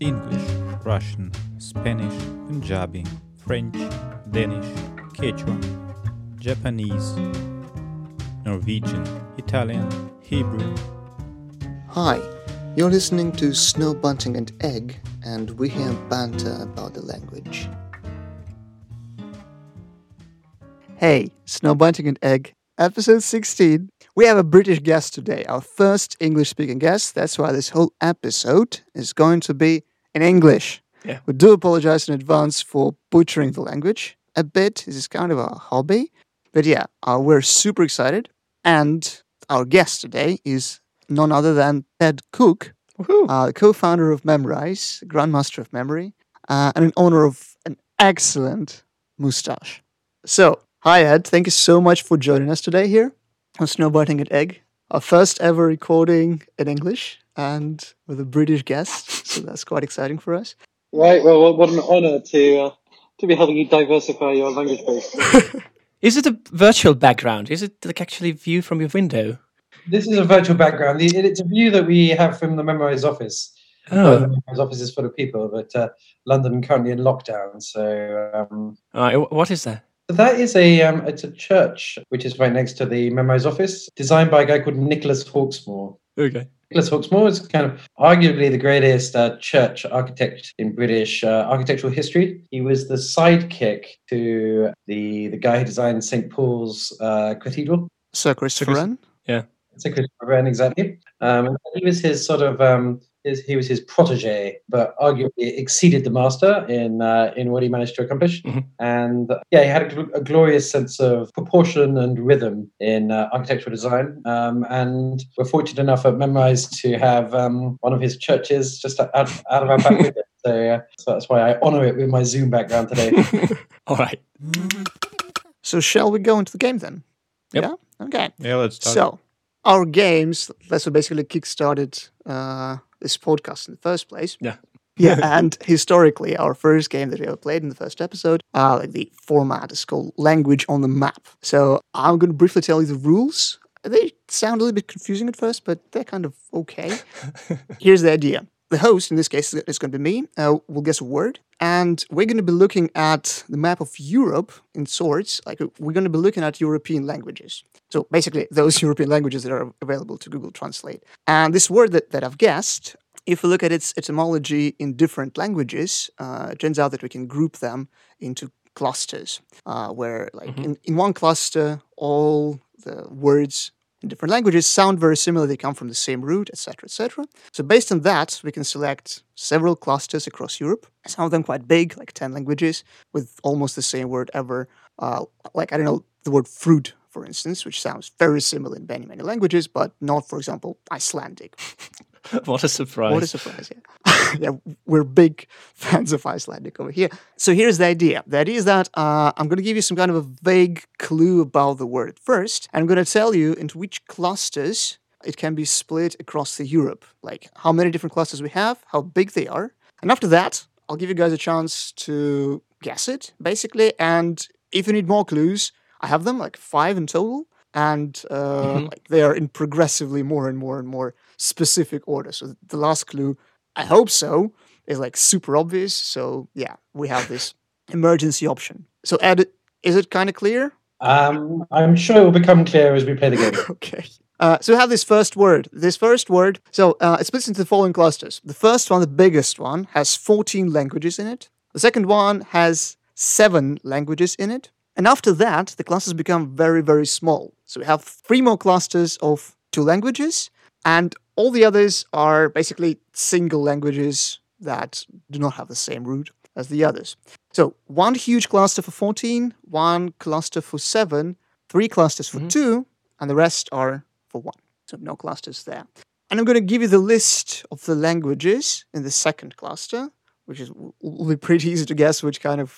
English, Russian, Spanish, Punjabi, French, Danish, Quechua, Japanese, Norwegian, Italian, Hebrew. Hi, you're listening to Snow Bunting and Egg, and we hear banter about the language. Hey, Snow Bunting and Egg, episode 16. We have a British guest today, our first English speaking guest. That's why this whole episode is going to be in English. Yeah. We do apologize in advance for butchering the language a bit. This is kind of a hobby. But yeah, uh, we're super excited. And our guest today is none other than Ed Cook, uh, the co-founder of Memrise, Grandmaster of Memory, uh, and an owner of an excellent mustache. So, hi Ed, thank you so much for joining us today here on Snow Bunting and Egg, our first ever recording in English and with a British guest. So that's quite exciting for us. Right. Well, what- what an honour to uh, to be helping you diversify your language base. Is it a virtual background? Is it like actually view from your window? This is a virtual background. It's a view that we have from the Memrise office. Oh, the Memrise office is full of people, but uh, London currently in lockdown. So um, All right. What is that? that is a um, it's a church which is right next to the Memrise office, designed by a guy called Nicholas Hawksmoor. Okay. Nicholas Hawksmoor is kind of arguably the greatest uh, church architect in British uh, architectural history. He was the sidekick to the the guy who designed St Paul's uh, Cathedral. Sir Christopher Chris- Wren. Sir Christopher Wren, exactly. Um, he was his sort of um, his, he was his protege, but arguably exceeded the master in uh, in what he managed to accomplish. Mhm. And uh, yeah, he had a, gl- a glorious sense of proportion and rhythm in uh, architectural design. Um, and we're fortunate enough at Memrise to have um, one of his churches just out, out of our back window. So, uh, so that's why I honour it with my Zoom background today. Alright. So shall we go into the game then? Yep. Yeah? Okay. Yeah, let's start. So, our games, that's what basically kickstarted uh, this podcast in the first place. Yeah. Yeah, and historically, our first game that we ever played in the first episode, uh, like the format is called Language on the Map. So, I'm going to briefly tell you the rules. They sound a little bit confusing at first, but they're kind of okay. Here's the idea. The host, in this case, is going to be me, uh, will guess a word, and we're going to be looking at the map of Europe in sorts. Like, we're going to be looking at European languages. So basically, those European languages that are available to Google Translate. And this word that, that I've guessed, if we look at its etymology in different languages, uh, it turns out that we can group them into clusters, uh, where, like, Mhm. in, in one cluster, all the words in different languages sound very similar. They come from the same root, etc., etc. So based on that, we can select several clusters across Europe. Some of them quite big, like ten languages, with almost the same word ever. Uh, like I don't know the word fruit, for instance, which sounds very similar in many many languages, but not, for example, Icelandic. what a surprise. What a surprise! Yeah, yeah, we're big fans of Icelandic over here. So here's the idea. The idea is that uh, I'm going to give you some kind of a vague clue about the word first, and I'm going to tell you into which clusters it can be split across the Europe, like how many different clusters we have, how big they are, and after that, I'll give you guys a chance to guess it, basically. And if you need more clues, I have them, like five in total, and uh, Mhm. like they are in progressively more and more and more specific order. So the last clue, I hope so, is like super obvious. So yeah, we have this emergency option. So Ed, is it kind of clear? um, I'm sure it will become clear as we play the game. okay. Uh, so we have this first word. This first word, so uh, it splits into the following clusters. The first one, the biggest one, has 14 languages in it. The second one has seven languages in it. And after that, the clusters become very, very small. So we have three more clusters of two languages, and all the others are basically single languages that do not have the same root as the others. So one huge cluster for 14, one cluster for seven, three clusters for Mhm. two, and the rest are for one. So no clusters there. And I'm going to give you the list of the languages in the second cluster, which is will be pretty easy to guess which kind of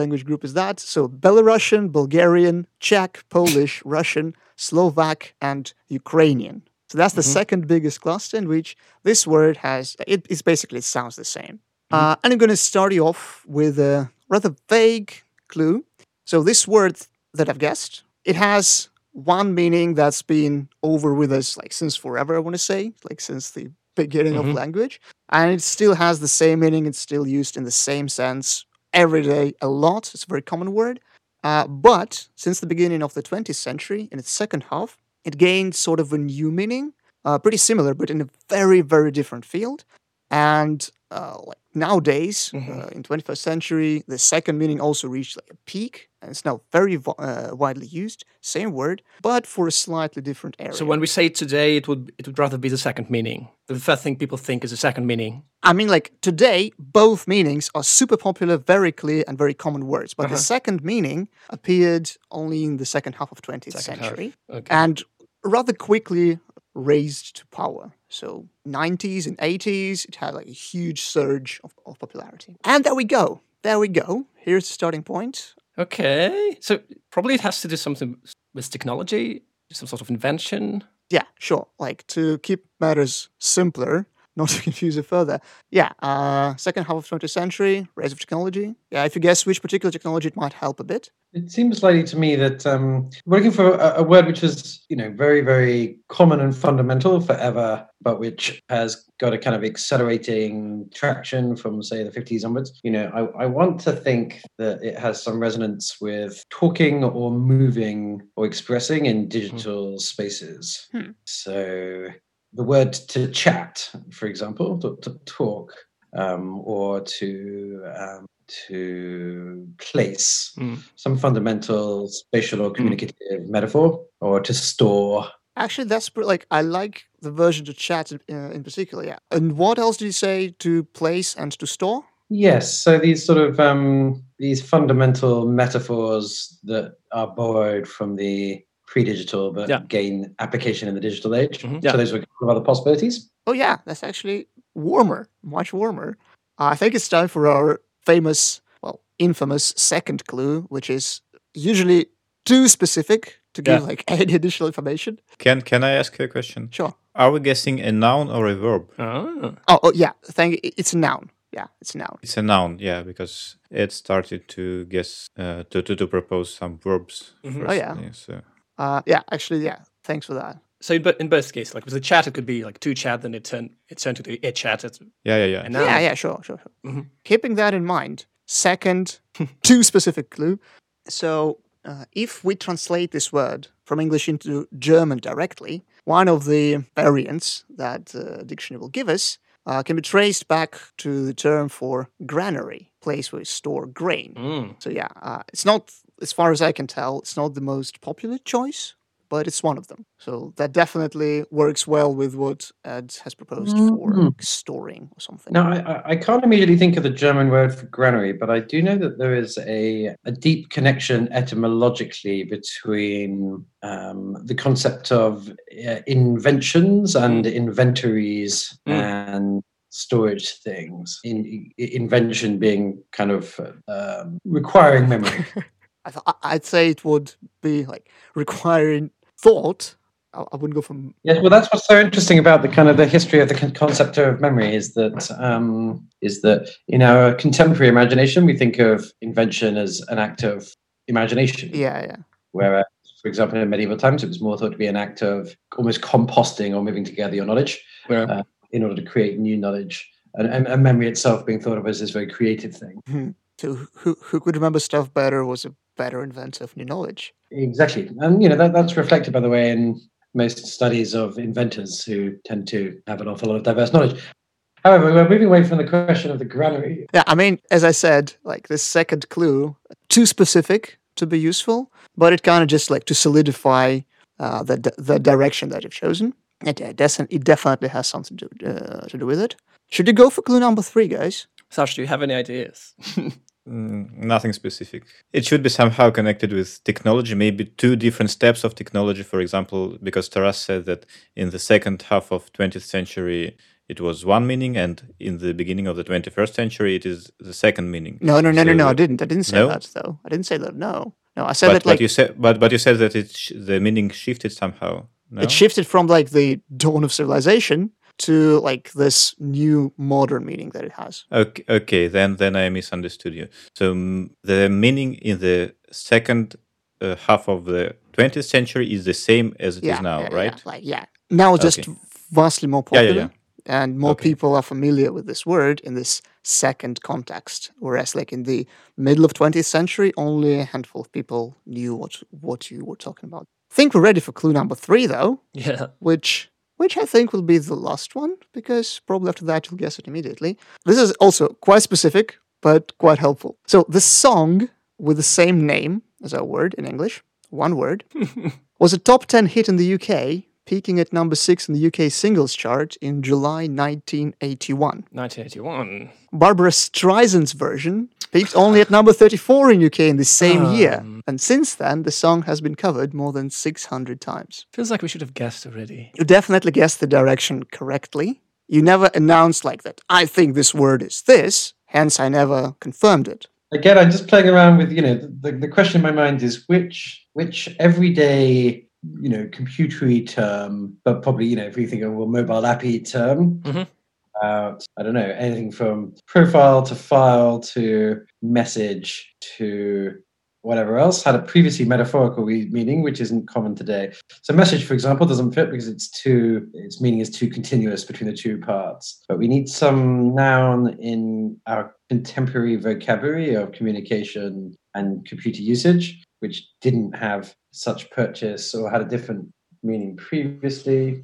language group is that. So Belarusian, Bulgarian, Czech, Polish, Russian, Slovak, and Ukrainian. So that's the Mhm. second biggest cluster in which this word has. It, it's basically it sounds the same. Uh, and I'm going to start you off with a rather vague clue. So this word that I've guessed, it has one meaning that's been over with us like since forever. I want to say, like since the beginning Mhm. of language, and it still has the same meaning. It's still used in the same sense every day a lot. It's a very common word. Uh, but since the beginning of the 20th century, in its second half, it gained sort of a new meaning, uh, pretty similar, but in a very, very different field. And uh, like nowadays, Mhm. uh, in 21st century, the second meaning also reached like a peak, and it's now very uh, widely used. Same word, but for a slightly different area. So when we say today, it would it would rather be the second meaning. The first thing people think is the second meaning. I mean, like today, both meanings are super popular, very clear, and very common words. But Uh-huh. the second meaning appeared only in the second half of 20th Second century Okay. and rather quickly raised to power. So 90s and 80s, it had like a huge surge of, of popularity. And there we go. There we go. Here's the starting point. okay. So probably it has to do something with technology, some sort of invention. Yeah, sure. Like to keep matters simpler, not to confuse it further. Yeah, uh, second half of 20th century, rise of technology. Yeah, if you guess which particular technology, it might help a bit. It seems likely to me that um, we're looking for a, a word which is, you know, very, very common and fundamental forever, but which has got a kind of accelerating traction from, say, the 50s onwards. You know, I, I want to think that it has some resonance with talking or moving or expressing in digital spaces. Hmm. So the word to chat, for example, to, to talk, um, or to um, to place Mm. some fundamental spatial or communicative metaphor, or to store. Actually, that's like I like the version to chat in, uh, in particular. Yeah. And what else did you say to place and to store? Yes, so these sort of um, these fundamental metaphors that are borrowed from the pre-digital but Yeah. gain application in the digital age. Mhm. Yeah. So those were kind of other possibilities. Oh yeah, that's actually warmer, much warmer. I think it's time for our famous, well, infamous second clue, which is usually too specific to give Yeah. like any additional information. Can can I ask you a question? Sure. Are we guessing a noun or a verb? Ah. Oh, oh yeah, thank. i- It's a noun. Yeah, it's a noun. It's a noun, yeah, because it started to guess uh, to, to to propose some verbs. Mhm. First, Oh, yeah. So Uh, yeah, actually, yeah. Thanks for that. So in, in both cases, like with the chat, it could be like two chat, then it turned it turned to the it chat. It's yeah, yeah, yeah. a noun. Yeah, yeah, sure, sure, sure. Mhm. Keeping that in mind, second, two specific clue. So, uh, if we translate this word from English into German directly, one of the variants that the dictionary will give us uh, can be traced back to the term for granary, place where you store grain. Mm. So, yeah, uh, it's not, as far as I can tell, it's not the most popular choice, but it's one of them. So, that definitely works well with what Ed has proposed for Mm. storing or something. Now, I, I- I can't immediately think of the German word for granary, but I do know that there is a, a deep connection etymologically between um, the concept of uh, inventions and inventories Mm. and storage things. In, i- invention being kind of um, requiring memory. I th- I- I'd say it would be like requiring thought. I, I wouldn't go from Yes, well, that's what's so interesting about the kind of the history of the concept of memory is that um, is that in our contemporary imagination we think of invention as an act of imagination, yeah, yeah. whereas, for example, in medieval times it was more thought to be an act of almost composting or moving together your knowledge Yeah. uh, in order to create new knowledge, and, and, and memory itself being thought of as this very creative thing. So who who could remember stuff better was a better inventor of new knowledge. Exactly, and you know that, that's reflected, by the way, in most studies of inventors who tend to have an awful lot of diverse knowledge. However, we're moving away from the question of the granary. Yeah, I mean, as I said, like this second clue, too specific to be useful, but it kind of just like to solidify uh, the the direction that you've chosen. It, it, definitely, it definitely has something to uh, to do with it. Should you go for clue number three, guys? Sash, do you have any ideas? Mm, nothing specific. It should be somehow connected with technology, maybe two different steps of technology. For example, because Taras said that in the second half of 20th century it was one meaning, and in the beginning of the 21st century it is the second meaning. No, no, no, no, So no. I didn't. I didn't say No? that though. I didn't say that. No, no. I said But, that but you said, but but you said that it sh- the meaning shifted somehow. No? it shifted from like the dawn of civilization to like this new modern meaning that it has. Okay, okay, then then I misunderstood you. So mm, the meaning in the second uh, half of the 20th century is the same as it is yeah, now, yeah, right? Yeah, like yeah, now it's just Okay. vastly more popular. and more Okay. people are familiar with this word in this second context. Whereas, like in the middle of 20th century, only a handful of people knew what what you were talking about. Think we're ready for clue number three, though, Yeah. which which I think will be the last one because probably after that you'll guess it immediately. This is also quite specific, but quite helpful. So the song with the same name as our word in English, one word, was a top 10 hit in the UK, peaking at number 6 in the UK singles chart in July 1981. 1981. Barbra Streisand's version peaked only at number 34 in UK in the same year. Um. And since then, the song has been covered more than 600 times. Feels like we should have guessed already. You definitely guessed the direction correctly. You never announced like that, I think this word is this, hence I never confirmed it. Again, I'm just playing around with, you know, the, the question in my mind is which which everyday, you know, computery term, but probably, you know, if we think of a mobile appy term, Mhm. Uh, I don't know, anything from profile to file to message to whatever else had a previously metaphorical meaning, which isn't common today. So message, for example, doesn't fit because it's too its meaning is too continuous between the two parts. But we need some noun in our contemporary vocabulary of communication and computer usage, which didn't have such purchase or had a different meaning previously.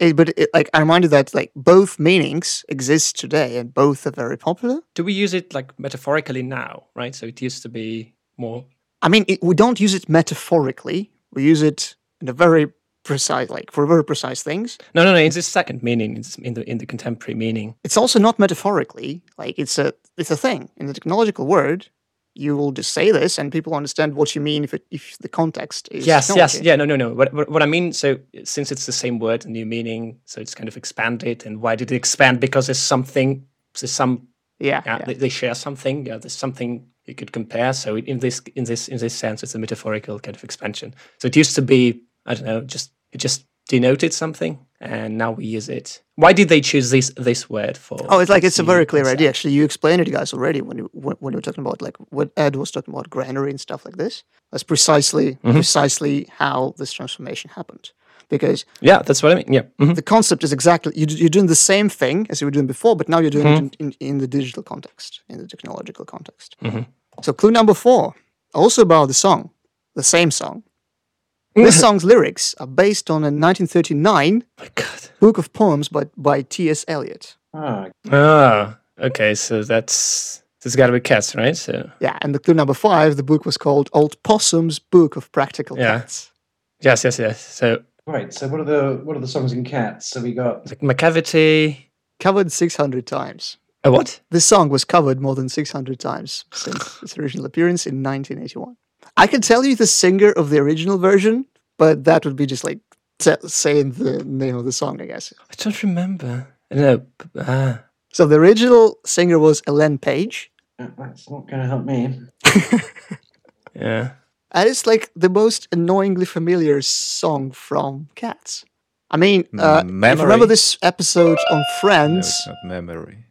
Eh, but it, like I remind you that like both meanings exist today and both are very popular. Do we use it like metaphorically now, right? So it used to be more. I mean, it, we don't use it metaphorically. We use it in a very precise, like for very precise things. No, no, no. It's the second meaning. It's in the in the contemporary meaning. It's also not metaphorically. Like it's a it's a thing in the technological word. You will just say this, and people understand what you mean if it, if the context is. yes, yes, technology. yeah. No, no, no. What, what what I mean. So since it's the same word, new meaning, so it's kind of expanded. And why did it expand? Because there's something. There's some. Yeah, Yeah, yeah. They, they share something. Yeah, there's something you could compare. So in this in this in this sense, it's a metaphorical kind of expansion. So it used to be I don't know, just it just denoted something, and now we use it. Why did they choose this this word for? Oh, it's like it's a very clear idea. Actually, you explained it, guys, already when you when, when you were talking about like what Ed was talking about granary and stuff like this. That's precisely Mhm. precisely how this transformation happened. Because Yeah, that's what I mean. Yeah. mhm. the concept is exactly you, you're doing the same thing as you were doing before, but now you're doing Mhm. it in, in, in the digital context, in the technological context. Mhm. So clue number four, also about the song, the same song. This song's lyrics are based on a 1939 my book of poems by, by T.S. Eliot. Ah, Ah, okay. So that's there's got to be cats, right? So Yeah, and the clue number five, the book was called Old Possum's Book of Practical Yeah. Cats. yes, yes, yes. So right. So what are the what are the songs in Cats? So we got like Macavity. Covered 600 times. A what? This song was covered more than 600 times since its original appearance in 1981. I can tell you the singer of the original version, but that would be just like t- saying the name of the song, I guess. I don't remember. I don't know. p- Ah. So the original singer was Elaine Paige. that's not going to help me. Yeah. And it's like the most annoyingly familiar song from Cats. I mean, uh, if you remember this episode on No, Friends? it's not memory.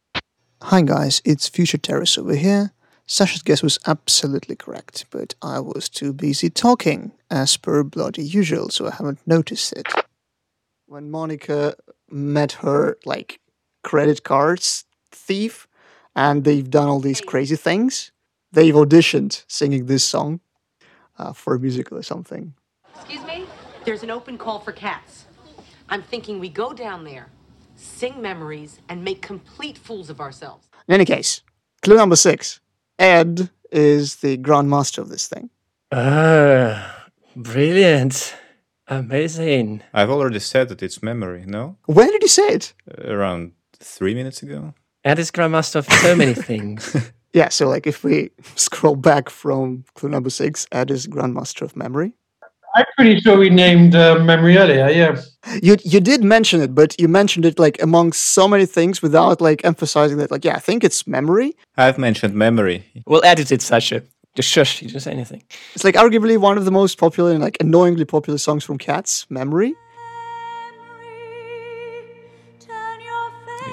Hi guys, it's Future Taras over here. Sasha's guess was absolutely correct, but I was too busy talking, as per bloody usual, so I haven't noticed it. When Monica met her, like, credit cards thief, and they've done all these crazy things, they've auditioned singing this song uh, for a musical or something. Excuse me? There's an open call for cats. I'm thinking we go down there, sing memories, and make complete fools of ourselves. In any case, clue number six Ed is the grandmaster of this thing. Ah, brilliant. Amazing. I've already said that it's memory, no? When did you say it? Around three minutes ago. Ed is grandmaster of so many things. Yeah, so like if we scroll back from clue number six, Ed is Grandmaster of Memory. I'm pretty sure we named uh, memory earlier. Yeah. You you did mention it, but you mentioned it like among so many things without like emphasizing that. Like, yeah, I think it's memory. I've mentioned memory. we'll edit it, Sasha. Just shush. You didn't say anything. It's like arguably one of the most popular and like annoyingly popular songs from Cats. Memory.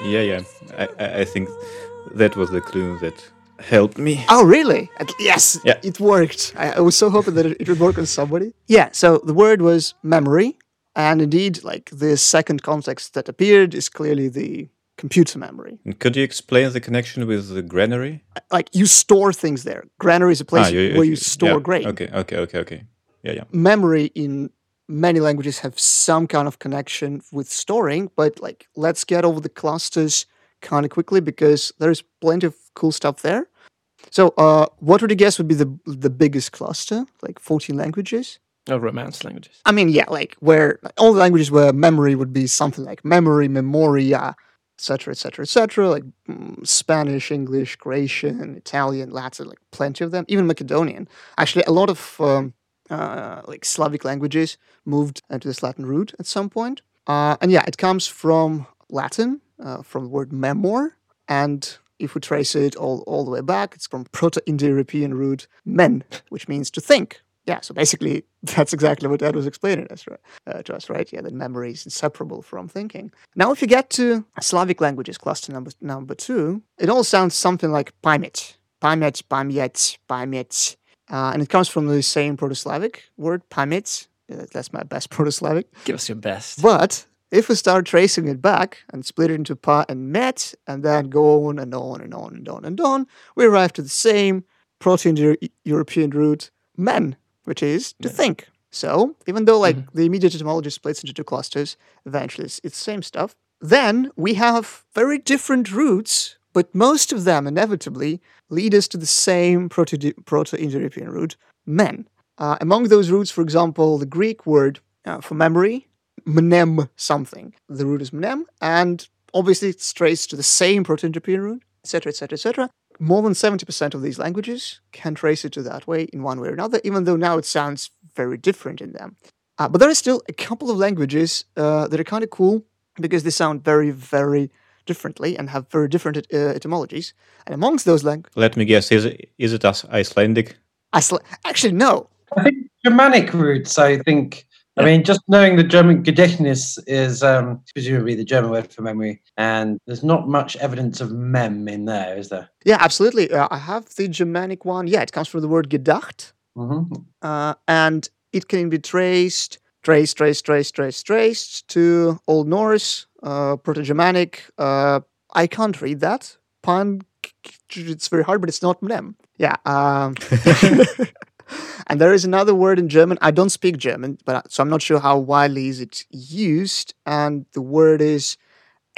Yeah, yeah. I, I, I think that was the clue that helped me. Oh, really? At- yes, Yeah. it worked. I, I was so hoping that it, it would work on somebody. Yeah. So the word was memory, And indeed, like the second context that appeared is clearly the computer memory. And could you explain the connection with the granary? Like you store things there. Granary is a place Ah, you- where you yeah, store grain. Okay, okay, okay, okay. Yeah, yeah. Memory in many languages have some kind of connection with storing, but like let's get over the clusters kind of quickly because there's plenty of cool stuff there. So, uh, what would you guess would be the the biggest cluster? Like 14 languages? Oh, romance languages. I mean, yeah, like where all the languages where memory would be something like memory, memoria, etc., etc., etc., like mm, Spanish, English, Croatian, Italian, Latin, like plenty of them. Even Macedonian. Actually, a lot of um, uh, like Slavic languages moved into this Latin root at some point. Uh, and yeah, it comes from Latin, uh, from the word memor, and if we trace it all, all the way back, it's from Proto-Indo-European root men, which means to think. Yeah, so basically that's exactly what Ed was explaining us, right? Uh, to us, right? Yeah, that memory is inseparable from thinking. Now, if you get to Slavic languages, cluster number number two, it all sounds something like *pamet*, *pamet*, *pamet*, *pamet*, uh, and it comes from the same Proto-Slavic word pamięć. That's my best Proto-Slavic. Give us your best. But if we start tracing it back and split it into pa and met, and then go on and on and on and on and on, we arrive to the same Proto-Indo-European root men, which is to Yeah. think. So even though like the immediate etymology splits into two clusters, eventually it's, it's the same stuff. Then we have very different roots, but most of them inevitably lead us to the same Proto- Proto-Indo-European root, men. Uh, among those roots, for example, the Greek word uh, for memory, mnem something. The root is mnem, and obviously it's traced to the same Proto-Indo-European root, etc., etc., etc. More than 70% of these languages can trace it to that way in one way or another, even though now it sounds very different in them. Uh, but there are still a couple of languages uh, that are kind of cool because they sound very, very differently and have very different et- uh, etymologies. And amongst those languages, Let me guess. Is it, is it as Icelandic? Iceland, actually, no. I think Germanic roots, I think. I mean, just knowing the German Gedächtnis is um, presumably the German word for memory, and there's not much evidence of mem in there, is there? Yeah, absolutely. Uh, I have the Germanic one. Yeah, it comes from the word gedacht. hmm uh, and it can be traced, traced, traced, traced, traced, traced to Old Norse, uh, Proto-Germanic. Uh, I can't read that. Pan, it's very hard, but it's not mem. Yeah. Um, and there is another word in German. I don't speak German, but so I'm not sure how widely is it used. And the word is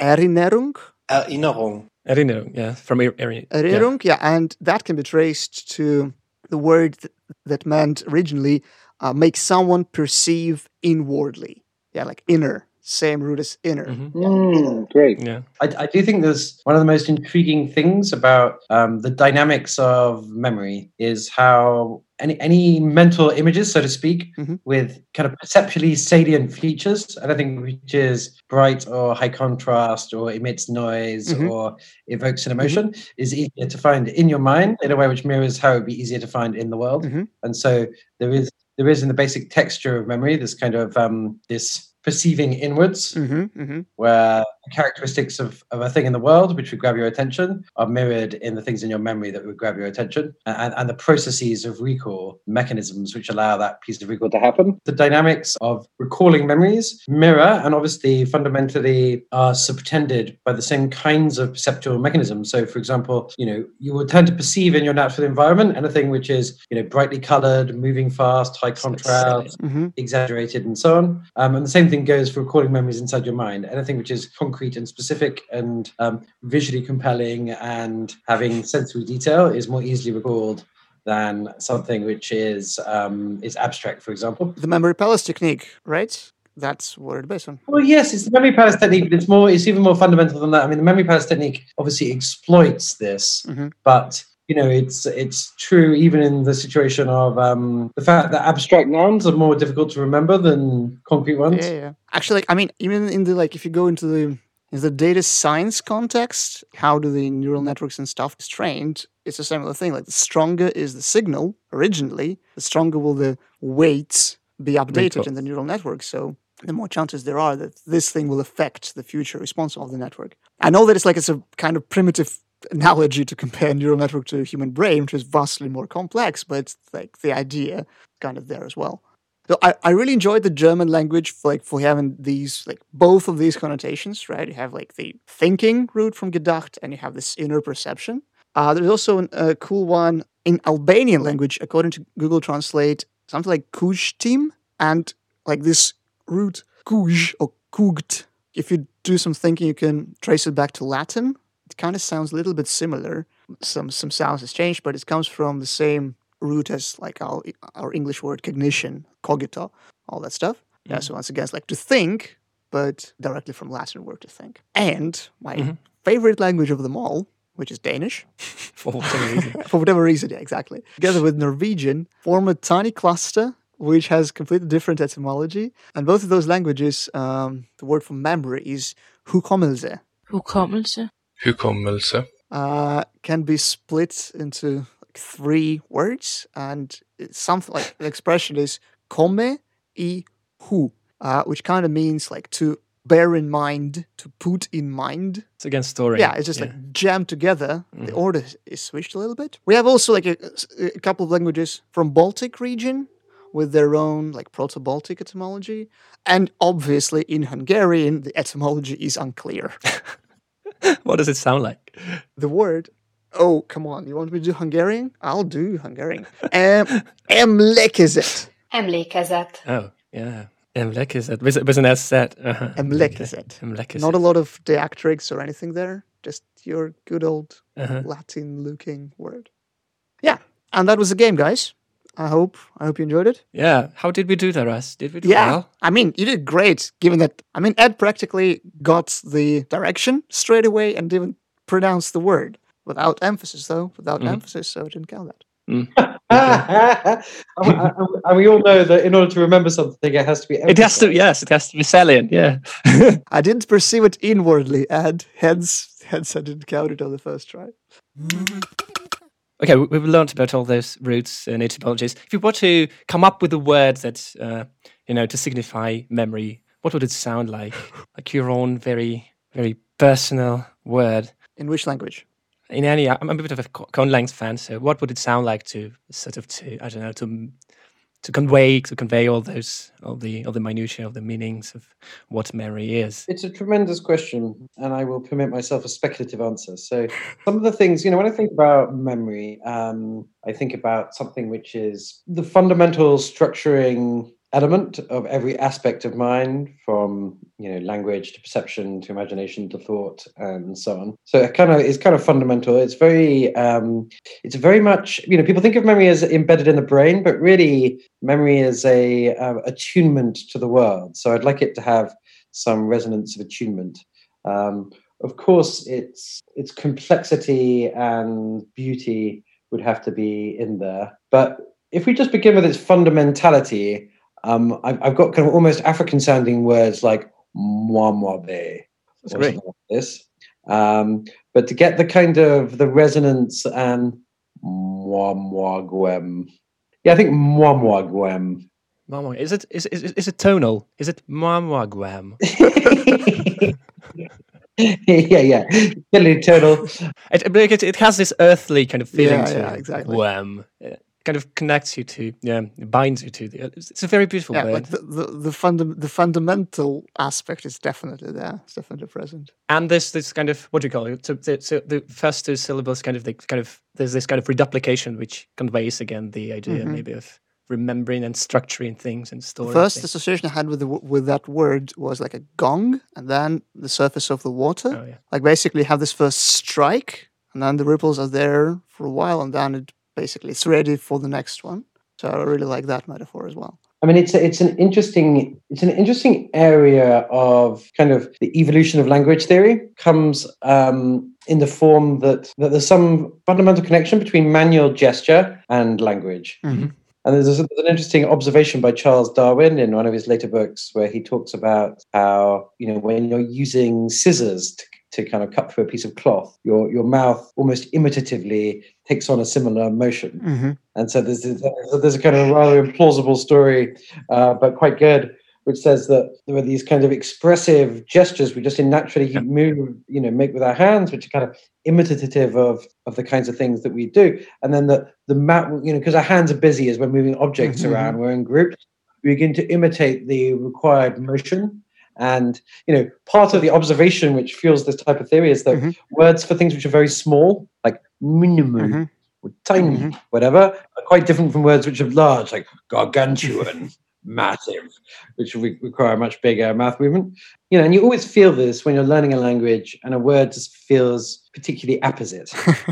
Erinnerung. Erinnerung. Erinnerung, yeah, from Er- Eri- yeah. Erinnerung, yeah. and that can be traced to the word th- that meant originally uh, make someone perceive inwardly. Yeah, like inner, same root as inner. Mhm. Mm, great. Yeah. I, I do think there's one of the most intriguing things about um, the dynamics of memory is how any any mental images, so to speak, Mhm. with kind of perceptually salient features, anything which is bright or high contrast or emits noise Mhm. or evokes an emotion, is easier to find in your mind in a way which mirrors how it would be easier to find in the world. Mhm. And so there is there is in the basic texture of memory this kind of um, this perceiving inwards hmm hmm where characteristics of, of a thing in the world which would grab your attention are mirrored in the things in your memory that would grab your attention and, and the processes of recall mechanisms which allow that piece of recall to happen the dynamics of recalling memories mirror and obviously fundamentally are subtended by the same kinds of perceptual mechanisms so for example you know you will tend to perceive in your natural environment anything which is you know brightly colored moving fast high contrast hmm exaggerated and so on. Um, and the same thing goes for recalling memories inside your mind. Anything which is concrete and specific and um, visually compelling and having sensory detail is more easily recalled than something which is um, is abstract, for example. The memory palace technique, right? That's what it's based on. Well, yes, it's the memory palace technique, but it's more it's even more fundamental than that. I mean, the memory palace technique obviously exploits this, Mhm. but you know, it's it's true even in the situation of um, the fact that abstract nouns are more difficult to remember than concrete ones. Yeah, yeah. Actually, like I mean, even in the like, if you go into the in the data science context, how do the neural networks and stuff is trained? It's a similar thing. Like the stronger is the signal originally, the stronger will the weights be updated in the neural network. So the more chances there are that this thing will affect the future response of the network. I know that it's like it's a kind of primitive analogy to compare neural network to a human brain, which is vastly more complex, but like the idea kind of there as well. So I, I really enjoyed the German language for like for having these like both of these connotations, right? You have like the thinking root from gedacht, and you have this inner perception. Uh, there's also a cool one in Albanian language, according to Google Translate, something like kujtim, and like this root kuj or kugt. If you do some thinking, you can trace it back to Latin. It kind of sounds a little bit similar. Some some sounds has changed, but it comes from the same root as like our our English word cognition, cogito, all that stuff. Yeah. So once again, it's like to think, but directly from Latin word to think. And my Mhm. favorite language of them all, which is Danish, For whatever reason. for whatever reason, yeah, exactly. Together with Norwegian, form a tiny cluster which has completely different etymology. And both of those languages, um, the word for memory is hukommelse, Hukommelse. Hukommelse. uh, can be split into like three words, and it's something like the expression is "come i hu, uh, which kind of means like to bear in mind, to put in mind. It's again story. Yeah, it's just like jammed together. The Mhm. order is- is switched a little bit. We have also like a, a couple of languages from Baltic region with their own like Proto-Baltic etymology, and obviously in Hungarian the etymology is unclear. what does it sound like? the word. Oh, come on! You want me to do Hungarian? I'll do Hungarian. Um, emlékezet. Emlékezet. Oh, yeah. Emlékezet. With, with an SZ. Uh-huh. Emlékezet. Emlékezet. Not a lot of diacritics or anything there. Just your good old Uh-huh. Latin-looking word. Yeah, and that was the game, guys. I hope I hope you enjoyed it. Yeah. How did we do that, Russ? Did we do Yeah, well? I mean, you did great. Given that, I mean, Ed practically got the direction straight away and didn't pronounce the word without emphasis, though. Without Mhm. emphasis, so it didn't count that. and, and- and we all know that in order to remember something, it has to be. It has to, yes, it has to be salient. Yeah. I didn't perceive it inwardly, and Hence, hence I didn't count it on the first try. Okay, we- we've learned about all those roots and etymologies. If you were to come up with a word that, uh, you know, to signify memory, what would it sound like? Like your own very, very personal word. In which language? In any, I'm a bit of a co- conlang fan, so what would it sound like to sort of to I don't know to to convey to convey all those all the all the minutiae of the meanings of what memory is? It's a tremendous question, and I will permit myself a speculative answer. So, some of the things, you know, when I think about memory, um, I think about something which is the fundamental structuring element of every aspect of mind, from you know language to perception to imagination to thought and so on. So it kind of is kind of fundamental. It's very, um, it's very much, you know, people think of memory as embedded in the brain, but really, memory is a uh, attunement to the world. So I'd like it to have some resonance of attunement. Um, of course, its its complexity and beauty would have to be in there. But if we just begin with its fundamentality, um, I've, I've got kind of almost African sounding words like mwamwabe That's great. like this. Um, but to get the kind of the resonance and mwamwagwem. Yeah, I think mwamwagwem. Mama, is it is is, is it tonal? Is it mamwagwam? yeah, yeah. Billy Turtle. It, it, it, it has this earthly kind of feeling Yeah, to yeah, it. exactly. Wham. It kind of connects you to, yeah, binds you to. The, it's, a very beautiful Yeah, like the the the, funda- the fundamental aspect is definitely there. It's definitely present. and this this kind of what do you call it? So, the- so the first two syllables kind of the kind of there's this kind of reduplication which conveys again the idea Mhm. maybe of remembering and structuring things and The storing. first things. association I had with the, with that word was like a gong, and then the surface of the water. Oh yeah. Like basically have this first strike, and then the ripples are there for a while, and then it basically it's ready for the next one. So I really like that metaphor as well. I mean, it's a, it's an interesting it's an interesting area of kind of the evolution of language theory comes um, in the form that that there's some fundamental connection between manual gesture and language. Mhm. And there's, a, there's an interesting observation by Charles Darwin in one of his later books where he talks about how you know when you're using scissors to, to kind of cut through a piece of cloth, your your mouth almost imitatively takes on a similar motion. Mm-hmm. And so there's there's a kind of rather implausible story, uh, but quite good, which says that there are these kind of expressive gestures we just naturally move, you know, make with our hands, which are kind of imitative of of the kinds of things that we do. And then the the map, you know, because our hands are busy as we're moving objects Mhm. around, we're in groups. we begin to imitate the required motion. And you know, part of the observation which fuels this type of theory is that Mhm. words for things which are very small, like minimum Mhm. or tiny, Mhm. whatever, are quite different from words which are large, like gargantuan, massive, which re- require a much bigger mouth movement. You know, and you always feel this when you're learning a language and a word just feels particularly apposite.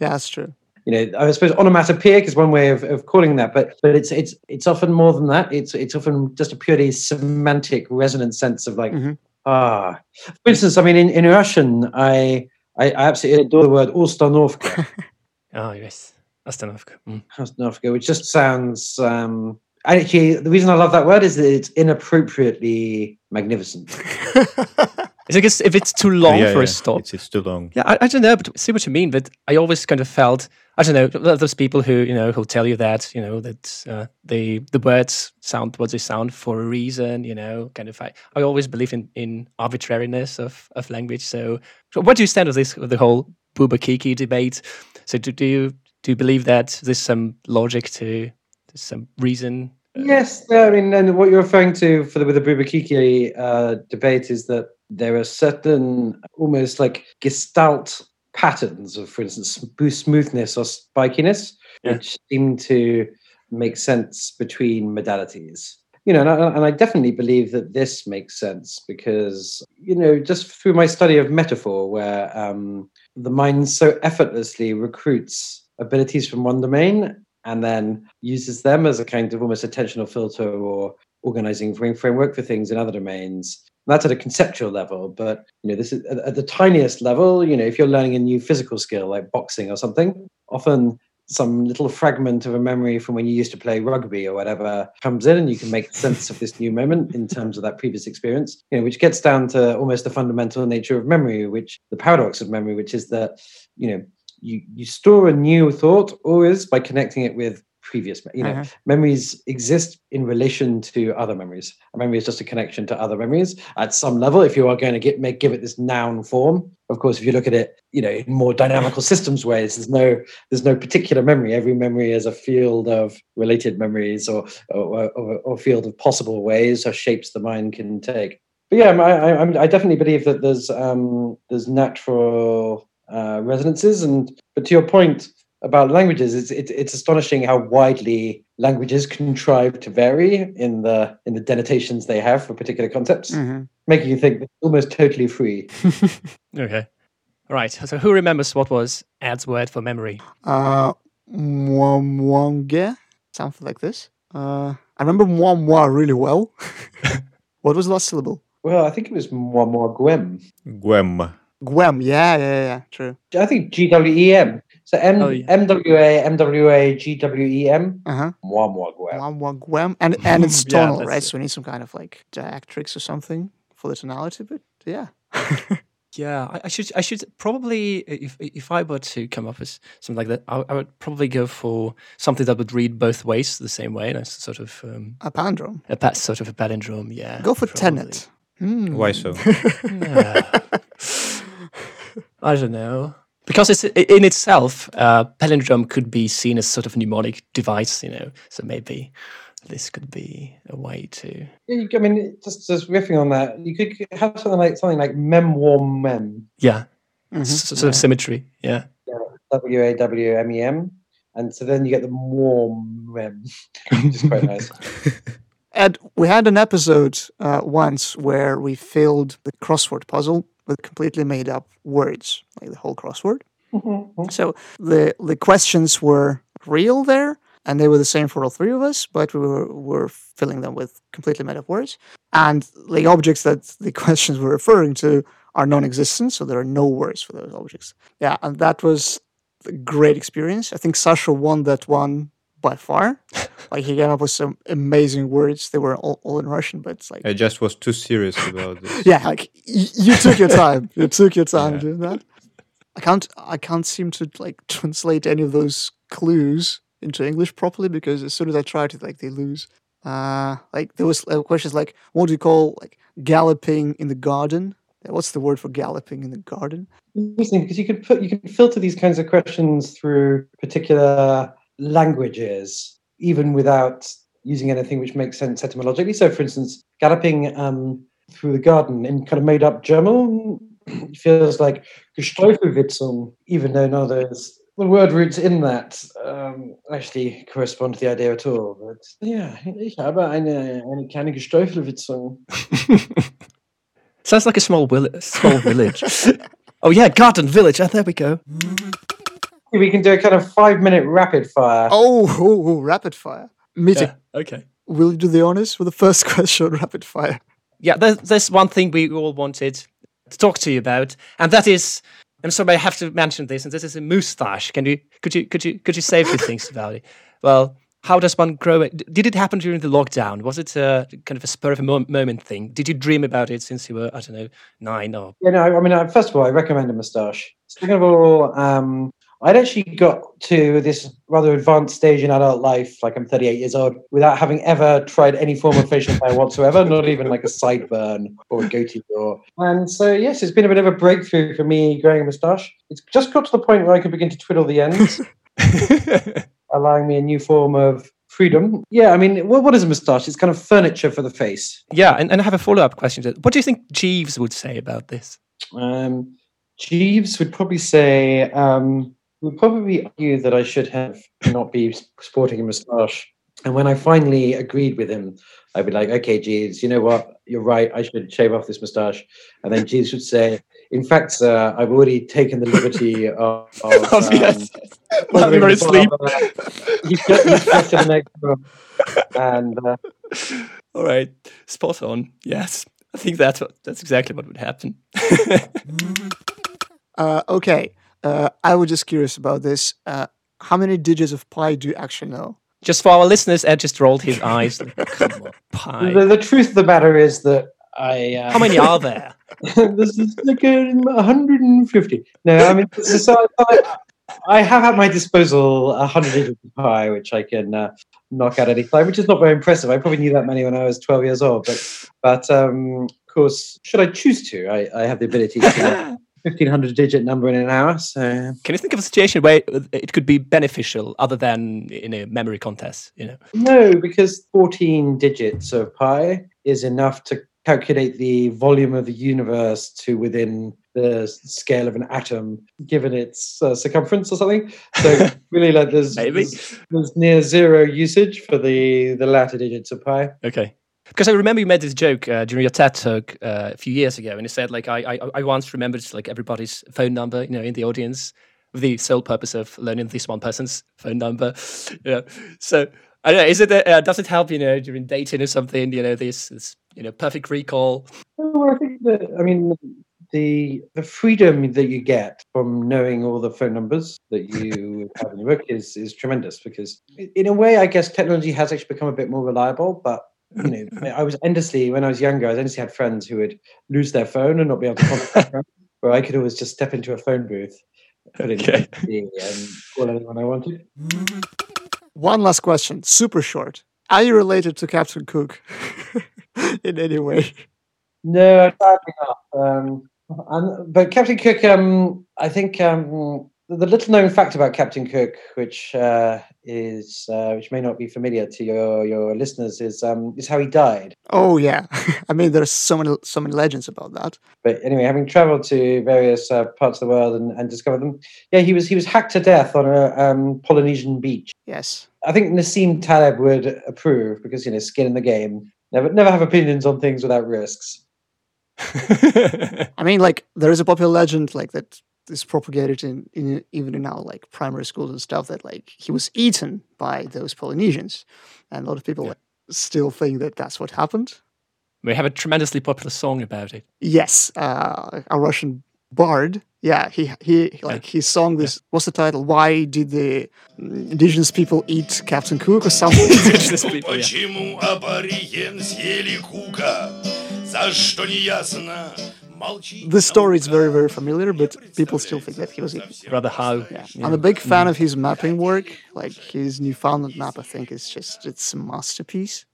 yeah, that's true you know, I suppose onomatopoeic is one way of, of calling that, but but it's it's it's often more than that. It's it's often just a purely semantic resonance sense of like mm-hmm. ah. For instance, I mean, in, in Russian, I, I I absolutely adore the word ostanovka. oh yes, ostanovka. Mm. Ostanovka, which just sounds. um Actually, the reason I love that word is that it's inappropriately magnificent. It's because if it's too long Yeah, for yeah, a stop. It's, it's too long. Yeah, I, I don't know, but see what you mean. But I always kind of felt, I don't know, those people who you know who tell you that you know that uh, the the words sound what they sound for a reason. You know, kind of. I, I always believe in in arbitrariness of of language. So, so what do you stand with this with the whole Bouba Kiki debate? So, do, do you do you believe that there's some logic to there's some reason? Yes, I mean, and what you're referring to for the with the Bouba-Kiki uh, debate is that there are certain almost like gestalt patterns of, for instance, smoothness or spikiness, Yeah. which seem to make sense between modalities. You know, and I, and I definitely believe that this makes sense because, you know, just through my study of metaphor, where um, the mind so effortlessly recruits abilities from one domain and then uses them as a kind of almost attentional filter or organizing framework for things in other domains. That's at a conceptual level, but you know, this is at, the tiniest level. You know, if you're learning a new physical skill like boxing or something, often some little fragment of a memory from when you used to play rugby or whatever comes in, and you can make sense of this new moment in terms of that previous experience. You know, which gets down to almost the fundamental nature of memory, which the paradox of memory, which is that you know you you store a new thought always by connecting it with previous you know Uh-huh. memories exist in relation to other memories. A memory is just a connection to other memories at some level. If you are going to get make give it this noun form of course if you look at it you know in more dynamical systems ways there's no there's no particular memory. Every memory is a field of related memories or or, or, or field of possible ways or shapes the mind can take. But yeah I, I, I definitely believe that there's um there's natural uh, resonances and but to your point about languages it's, it's it's astonishing how widely languages contrive to vary in the in the denotations they have for particular concepts Mhm. making you think almost totally free Okay. All right. So, who remembers what was Ed's word for memory? Uh, mwamwange, something like this. Uh, I remember mwamwa really well. what was the last syllable? well i think it was more more gwem Gwem. Gwem. Yeah, yeah, yeah. True. i think gwem so M, Oh, yeah. mwa mwa gwem Uh huh. more more gwem Mwamwa gwem, and and it's tonal, that's right? it. So we need some kind of like diacritics or something for the tonality. But yeah. Yeah, I, I should. I should probably, if if I were to come up with something like that, I, I would probably go for something that would read both ways the same way. That's sort of um, a palindrome. a pa- sort of a palindrome. Yeah. Go for probably. tenet. Hmm. Why so? I don't know. Because it's in itself, uh, palindrome could be seen as sort of mnemonic device, you know. So maybe this could be a way to. Yeah, you- I mean, just just riffing on that, you could have something like something like memoir mem, Yeah, Mhm. s- sort of symmetry. Yeah. W A W M E M, and so then you get the more mem, which is quite nice. Ed, we had an episode uh, once where we filled the crossword puzzle with completely made up words, like the whole crossword. Mm-hmm, mm-hmm. So the the questions were real there, and they were the same for all three of us, but we were, were filling them with completely made up words. And the objects that the questions were referring to are non-existent, so there are no words for those objects. Yeah, and that was a great experience. I think Sasha won that one by far. like he came up with some amazing words. They were all, all in Russian, but it's like I just was too serious about this. yeah, like y- you took your time. You took your time Yeah. doing that. I can't. I can't seem to like translate any of those clues into English properly because as soon as I try to, like, they lose. Uh, like there was uh, questions like, "What do you call like galloping in the garden?" What's the word for galloping in the garden? Interesting because you could put you could filter these kinds of questions through particular languages, even without using anything which makes sense etymologically. So, for instance, galloping um, through the garden in kind of made up German feels like Gesteufelwitzung, even though none of those the word roots in that um, actually correspond to the idea at all. But yeah, ich habe eine, eine kleine Gesteufelwitzung. Sounds like a small, will- small village. oh yeah, garden village. Oh, there we go. We can do a kind of five minute rapid fire. Oh, oh, oh, rapid fire. Meeting. Yeah, okay. Will you do the honors for the first question, rapid fire? Yeah, there's, there's one thing we all wanted to talk to you about, and that is. I'm sorry, I have to mention this, and this is a moustache. Can you, could you, could you, could you say a few things about it? Well, how does one grow it? Did it happen during the lockdown? Was it a kind of a spur of a moment thing? Did you dream about it since you were, I don't know, nine or? Yeah, no, I mean, uh, first of all, I recommend a moustache. Second of all, um, I'd actually got to this rather advanced stage in adult life, like I'm 38 years old, without having ever tried any form of facial hair whatsoever, not even like a sideburn or a goatee or. And so, yes, it's been a bit of a breakthrough for me growing a moustache. It's just got to the point where I can begin to twiddle the ends, allowing me a new form of freedom. Yeah, I mean, what, what is a moustache? It's kind of furniture for the face. yeah, and, and I have a follow up question. to. What do you think Jeeves would say about this? Um, Jeeves would probably say, um, would probably argue that I should have not be sporting a moustache. And when I finally agreed with him, I'd be like, okay, Jeeves, you know what? You're right. I should shave off this moustache. And then Jeeves would say, in fact, sir, I've already taken the liberty of. of Oh, yes. ordering While you were the asleep. barber. He's just, he's just in the next room. And uh, All right, spot on. Yes, I think that's what, that's exactly what would happen. Uh, okay. Uh, I was just curious about this. Uh, how many digits of pi do you actually know? just for our listeners, Ed just rolled his eyes. Come on, pie. the, the truth of the matter is that I. Uh, How many are there? this is like a 150. No, I mean, so I, I have at my disposal a 100 digit pi, which I can uh, knock out any time, which is not very impressive. I probably knew that many when I was 12 years old. But, but um, of course, should I choose to, I, I have the ability to get 1500 digit number in an hour. So, Can you think of a situation where it could be beneficial other than in a memory contest? You know, no, because 14 digits of pi is enough to calculate the volume of the universe to within the scale of an atom, given its uh, circumference or something. So really, like there's, Maybe. there's there's near zero usage for the the latter digits of pi. okay. Because I remember you made this joke uh, during your TED talk uh, a few years ago, and you said like I, I I once remembered like everybody's phone number, you know, in the audience, with the sole purpose of learning this one person's phone number. You know, so I don't know. Is it uh, does it help you know during dating or something? You know, this, this you know perfect recall. Well, I think that I mean the the freedom that you get from knowing all the phone numbers that you have in your book is is tremendous because in a way I guess technology has actually become a bit more reliable but you know I was endlessly when I was younger I endlessly had friends who would lose their phone and not be able to contact them where I could always just step into a phone booth put in Okay. PC and call anyone I wanted One last question, super short. Are you related to Captain Cook in any way? No, sadly not. Um, and, but Captain Cook, um, I think um, the, little known fact about Captain Cook, which uh, is uh, which may not be familiar to your your listeners, is um, is how he died. Oh yeah, I mean there's so many so many legends about that. But anyway, having travelled to various uh, parts of the world and, and discovered them, yeah, he was he was hacked to death on a um, Polynesian beach. Yes. I think Nassim Taleb would approve because you know skin in the game. Never never have opinions on things without risks. I mean, like there is a popular legend like that is propagated in, in even in our like primary schools and stuff that like he was eaten by those Polynesians, and a lot of people like, still think that that's what happened. we have a tremendously popular song about it. Yes, uh, a Russian bard. Yeah, he he like he sung this. What's the title? Why did the mm, indigenous people eat Captain Cook or something? Indigenous people, yeah. Почему абориген съели кука? За что не ясно? the story is very, very familiar, but people still think that he was Rather how? Yeah. yeah. I'm a big fan mm. of his mapping work. Like his Newfoundland map, I think is just it's a masterpiece.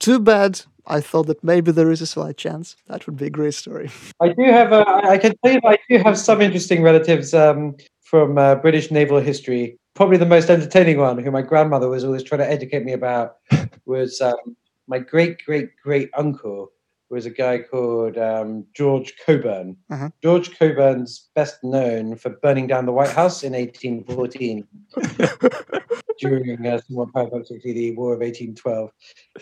Too bad. I thought that maybe there is a slight chance that would be a great story. I do have. A, I can tell you, I do have some interesting relatives um, from uh, British naval history. Probably the most entertaining one, who my grandmother was always trying to educate me about, was um, my great great great uncle was a guy called um, George Cockburn. Uh-huh. George Cockburn's best known for burning down the White House in 1814 during uh, somewhat paradoxically the War of 1812.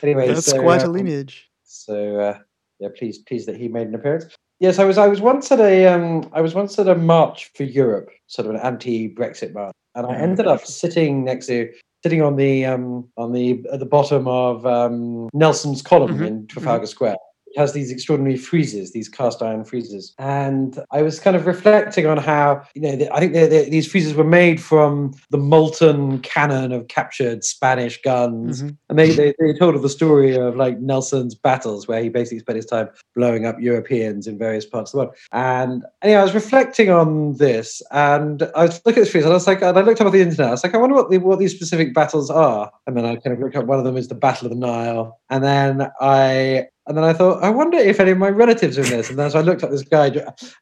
Anyway, That's so, quite a um, lineage. so uh, yeah, pleased pleased that he made an appearance. Yes, I was I was once at a um I was once at a march for Europe, sort of an anti-Brexit march, and I ended up sitting next to sitting on the um on the at the bottom of um Nelson's column Mhm, in Trafalgar Square. Has these extraordinary friezes, these cast iron friezes, and I was kind of reflecting on how you know the, I think they they these friezes were made from the molten cannon of captured Spanish guns, Mhm. and they, they they told of the story of like Nelson's battles, where he basically spent his time blowing up Europeans in various parts of the world. And anyway, I was reflecting on this, and I was looking at this frieze, and I was like, and I looked up on the internet. I was like, I wonder what the, what these specific battles are. And then I kind of looked up. One of them is the Battle of the Nile, and then I. And then I thought, I wonder if any of my relatives are in this. And then so I looked up this guy,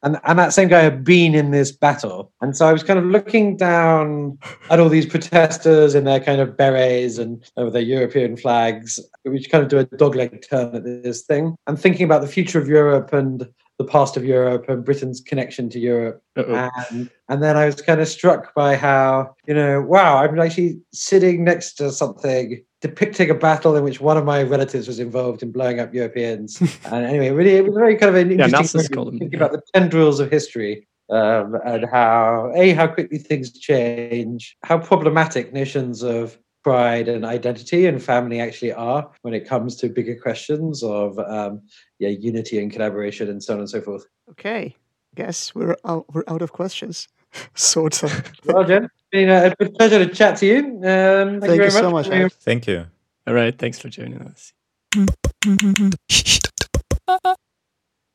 and, and that same guy had been in this battle. And so I was kind of looking down at all these protesters in their kind of berets and over their European flags, which kind of do a dogleg turn at this thing, and thinking about the future of Europe and the past of Europe and Britain's connection to Europe. And, and then I was kind of struck by how, you know, wow, I'm actually sitting next to something depicting a battle in which one of my relatives was involved in blowing up Europeans. and anyway, really, it was very kind of an interesting column, thinking yeah. about the tendrils of history um, and how a how quickly things change, how problematic notions of pride and identity and family actually are when it comes to bigger questions of um, yeah unity and collaboration and so on and so forth. Okay. Guess we're out, we're out of questions. sort of. Well, Jen, it's been a, a pleasure to chat to you. Um, thank, Thank you very you so much, much. Thank you. All right, thanks for joining us. Do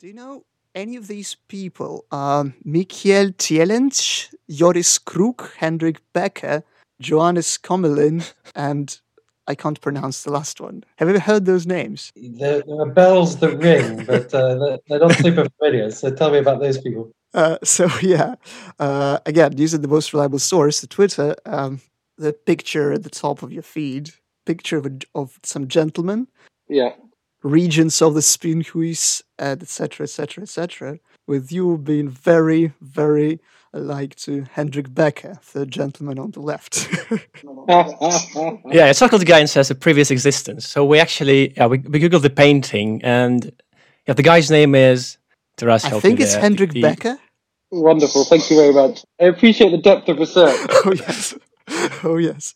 you know any of these people? Um, Michael Tielenc, Joris Krug, Hendrik Becker, Johannes Kommelin, and I can't pronounce the last one. Have you ever heard those names? There, there are bells that ring, but uh, they're, they're not super familiar. So tell me about those people. Uh, so yeah, uh, again, using the most reliable source, the Twitter, um, the picture at the top of your feed, picture of a, of some gentleman, Yeah. Regents of the Spinhuis, and etc., etc., etc., with you being very, very alike to Hendrik Becker, the gentleman on the left. Yeah, it's Circle the Guy and says a previous existence. So we actually, yeah, we, we googled the painting, and yeah, the guy's name is. Taras, I think it's there. Hendrik The- Becker. Wonderful. Thank you very much. I appreciate the depth of research. Oh yes, oh yes.